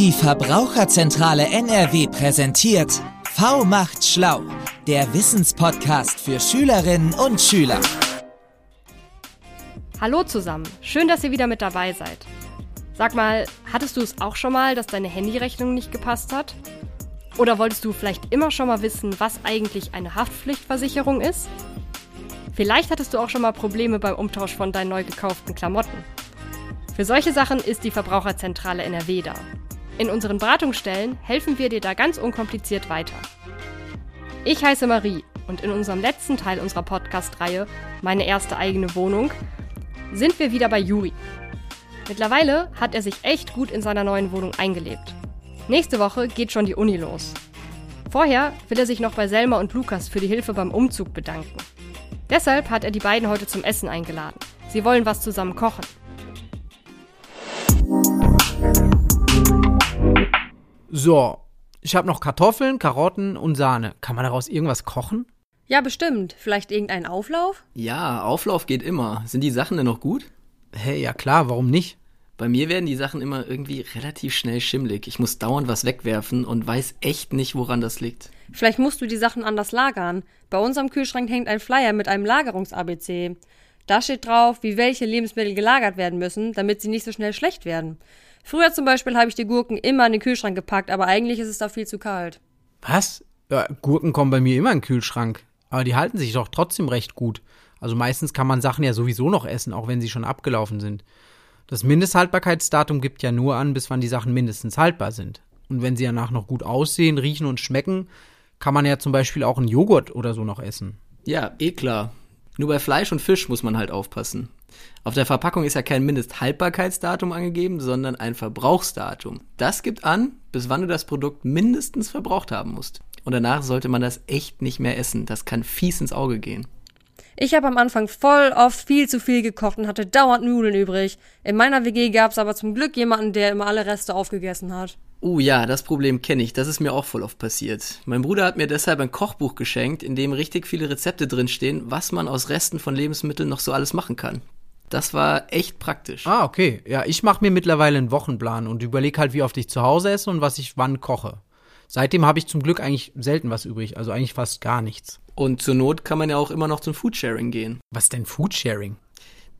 Die Verbraucherzentrale NRW präsentiert V macht schlau, der Wissenspodcast für Schülerinnen und Schüler. Hallo zusammen, schön, dass ihr wieder mit dabei seid. Sag mal, hattest du es auch schon mal, dass deine Handyrechnung nicht gepasst hat? Oder wolltest du vielleicht immer schon mal wissen, was eigentlich eine Haftpflichtversicherung ist? Vielleicht hattest du auch schon mal Probleme beim Umtausch von deinen neu gekauften Klamotten. Für solche Sachen ist die Verbraucherzentrale NRW da. In unseren Beratungsstellen helfen wir dir da ganz unkompliziert weiter. Ich heiße Marie und in unserem letzten Teil unserer Podcast-Reihe Meine erste eigene Wohnung sind wir wieder bei Juri. Mittlerweile hat er sich echt gut in seiner neuen Wohnung eingelebt. Nächste Woche geht schon die Uni los. Vorher will er sich noch bei Selma und Lukas für die Hilfe beim Umzug bedanken. Deshalb hat er die beiden heute zum Essen eingeladen. Sie wollen was zusammen kochen. So, ich habe noch Kartoffeln, Karotten und Sahne. Kann man daraus irgendwas kochen? Ja, bestimmt. Vielleicht irgendein Auflauf? Ja, Auflauf geht immer. Sind die Sachen denn noch gut? Hey, ja klar, warum nicht? Bei mir werden die Sachen immer irgendwie relativ schnell schimmlig. Ich muss dauernd was wegwerfen und weiß echt nicht, woran das liegt. Vielleicht musst du die Sachen anders lagern. Bei uns am Kühlschrank hängt ein Flyer mit einem Lagerungs-ABC. Da steht drauf, wie welche Lebensmittel gelagert werden müssen, damit sie nicht so schnell schlecht werden. Früher zum Beispiel habe ich die Gurken immer in den Kühlschrank gepackt, aber eigentlich ist es da viel zu kalt. Was? Ja, Gurken kommen bei mir immer in den Kühlschrank. Aber die halten sich doch trotzdem recht gut. Also meistens kann man Sachen ja sowieso noch essen, auch wenn sie schon abgelaufen sind. Das Mindesthaltbarkeitsdatum gibt ja nur an, bis wann die Sachen mindestens haltbar sind. Und wenn sie danach noch gut aussehen, riechen und schmecken, kann man ja zum Beispiel auch einen Joghurt oder so noch essen. Ja, eh klar. Nur bei Fleisch und Fisch muss man halt aufpassen. Auf der Verpackung ist ja kein Mindesthaltbarkeitsdatum angegeben, sondern ein Verbrauchsdatum. Das gibt an, bis wann du das Produkt mindestens verbraucht haben musst. Und danach sollte man das echt nicht mehr essen. Das kann fies ins Auge gehen. Ich habe am Anfang voll oft viel zu viel gekocht und hatte dauernd Nudeln übrig. In meiner WG gab es aber zum Glück jemanden, der immer alle Reste aufgegessen hat. Oh ja, das Problem kenne ich. Das ist mir auch voll oft passiert. Mein Bruder hat mir deshalb ein Kochbuch geschenkt, in dem richtig viele Rezepte drinstehen, was man aus Resten von Lebensmitteln noch so alles machen kann. Das war echt praktisch. Ah, okay. Ja, ich mache mir mittlerweile einen Wochenplan und überlege halt, wie oft ich zu Hause esse und was ich wann koche. Seitdem habe ich zum Glück eigentlich selten was übrig, also eigentlich fast gar nichts. Und zur Not kann man ja auch immer noch zum Foodsharing gehen. Was denn Foodsharing?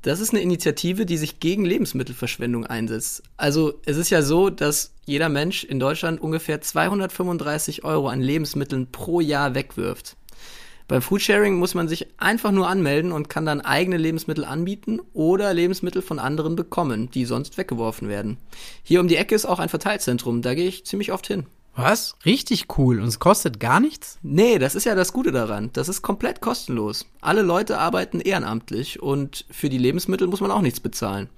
Das ist eine Initiative, die sich gegen Lebensmittelverschwendung einsetzt. Also es ist ja so, dass jeder Mensch in Deutschland ungefähr 235 Euro an Lebensmitteln pro Jahr wegwirft. Beim Foodsharing muss man sich einfach nur anmelden und kann dann eigene Lebensmittel anbieten oder Lebensmittel von anderen bekommen, die sonst weggeworfen werden. Hier um die Ecke ist auch ein Verteilzentrum, da gehe ich ziemlich oft hin. Was? Richtig cool. Und es kostet gar nichts? Nee, das ist ja das Gute daran. Das ist komplett kostenlos. Alle Leute arbeiten ehrenamtlich und für die Lebensmittel muss man auch nichts bezahlen.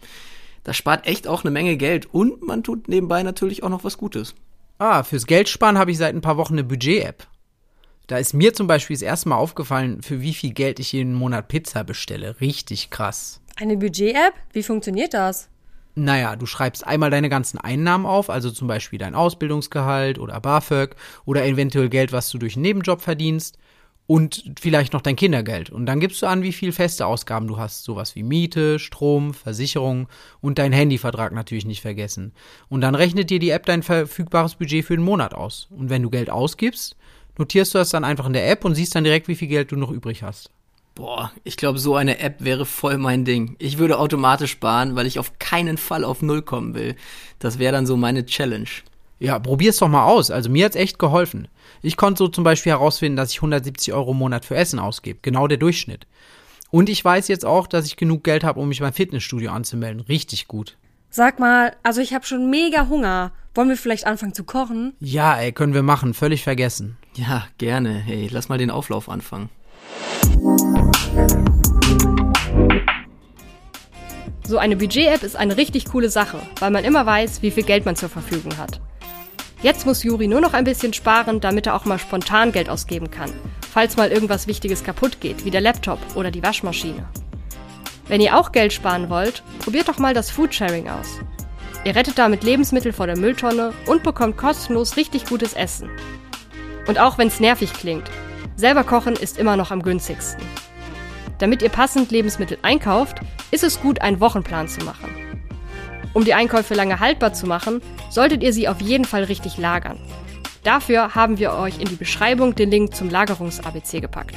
Das spart echt auch eine Menge Geld und man tut nebenbei natürlich auch noch was Gutes. Ah, fürs Geldsparen habe ich seit ein paar Wochen eine Budget-App. Da ist mir zum Beispiel das erste Mal aufgefallen, für wie viel Geld ich jeden Monat Pizza bestelle. Richtig krass. Eine Budget-App? Wie funktioniert das? Naja, du schreibst einmal deine ganzen Einnahmen auf, also zum Beispiel dein Ausbildungsgehalt oder BAföG oder eventuell Geld, was du durch einen Nebenjob verdienst und vielleicht noch dein Kindergeld. Und dann gibst du an, wie viel feste Ausgaben du hast. Sowas wie Miete, Strom, Versicherung und dein Handyvertrag natürlich nicht vergessen. Und dann rechnet dir die App dein verfügbares Budget für den Monat aus. Und wenn du Geld ausgibst, notierst du das dann einfach in der App und siehst dann direkt, wie viel Geld du noch übrig hast. Boah, ich glaube, so eine App wäre voll mein Ding. Ich würde automatisch sparen, weil ich auf keinen Fall auf Null kommen will. Das wäre dann so meine Challenge. Ja, probier's doch mal aus. Also mir hat's echt geholfen. Ich konnte so zum Beispiel herausfinden, dass ich 170 Euro im Monat für Essen ausgebe. Genau der Durchschnitt. Und ich weiß jetzt auch, dass ich genug Geld habe, um mich beim Fitnessstudio anzumelden. Richtig gut. Sag mal, also ich habe schon mega Hunger. Wollen wir vielleicht anfangen zu kochen? Ja, ey, können wir machen. Völlig vergessen. Ja, gerne. Hey, lass mal den Auflauf anfangen. So eine Budget-App ist eine richtig coole Sache, weil man immer weiß, wie viel Geld man zur Verfügung hat. Jetzt muss Juri nur noch ein bisschen sparen, damit er auch mal spontan Geld ausgeben kann, falls mal irgendwas Wichtiges kaputt geht, wie der Laptop oder die Waschmaschine. Wenn ihr auch Geld sparen wollt, probiert doch mal das Foodsharing aus. Ihr rettet damit Lebensmittel vor der Mülltonne und bekommt kostenlos richtig gutes Essen. Und auch wenn es nervig klingt, selber kochen ist immer noch am günstigsten. Damit ihr passend Lebensmittel einkauft, ist es gut, einen Wochenplan zu machen. Um die Einkäufe lange haltbar zu machen, solltet ihr sie auf jeden Fall richtig lagern. Dafür haben wir euch in die Beschreibung den Link zum Lagerungs-ABC gepackt.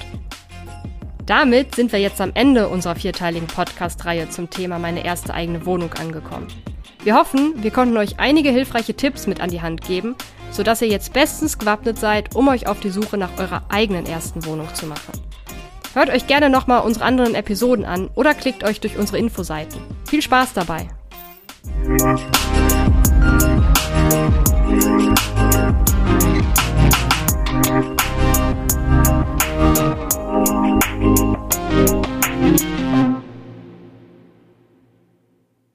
Damit sind wir jetzt am Ende unserer vierteiligen Podcast-Reihe zum Thema meine erste eigene Wohnung angekommen. Wir hoffen, wir konnten euch einige hilfreiche Tipps mit an die Hand geben, sodass ihr jetzt bestens gewappnet seid, um euch auf die Suche nach eurer eigenen ersten Wohnung zu machen. Hört euch gerne nochmal unsere anderen Episoden an oder klickt euch durch unsere Infoseiten. Viel Spaß dabei!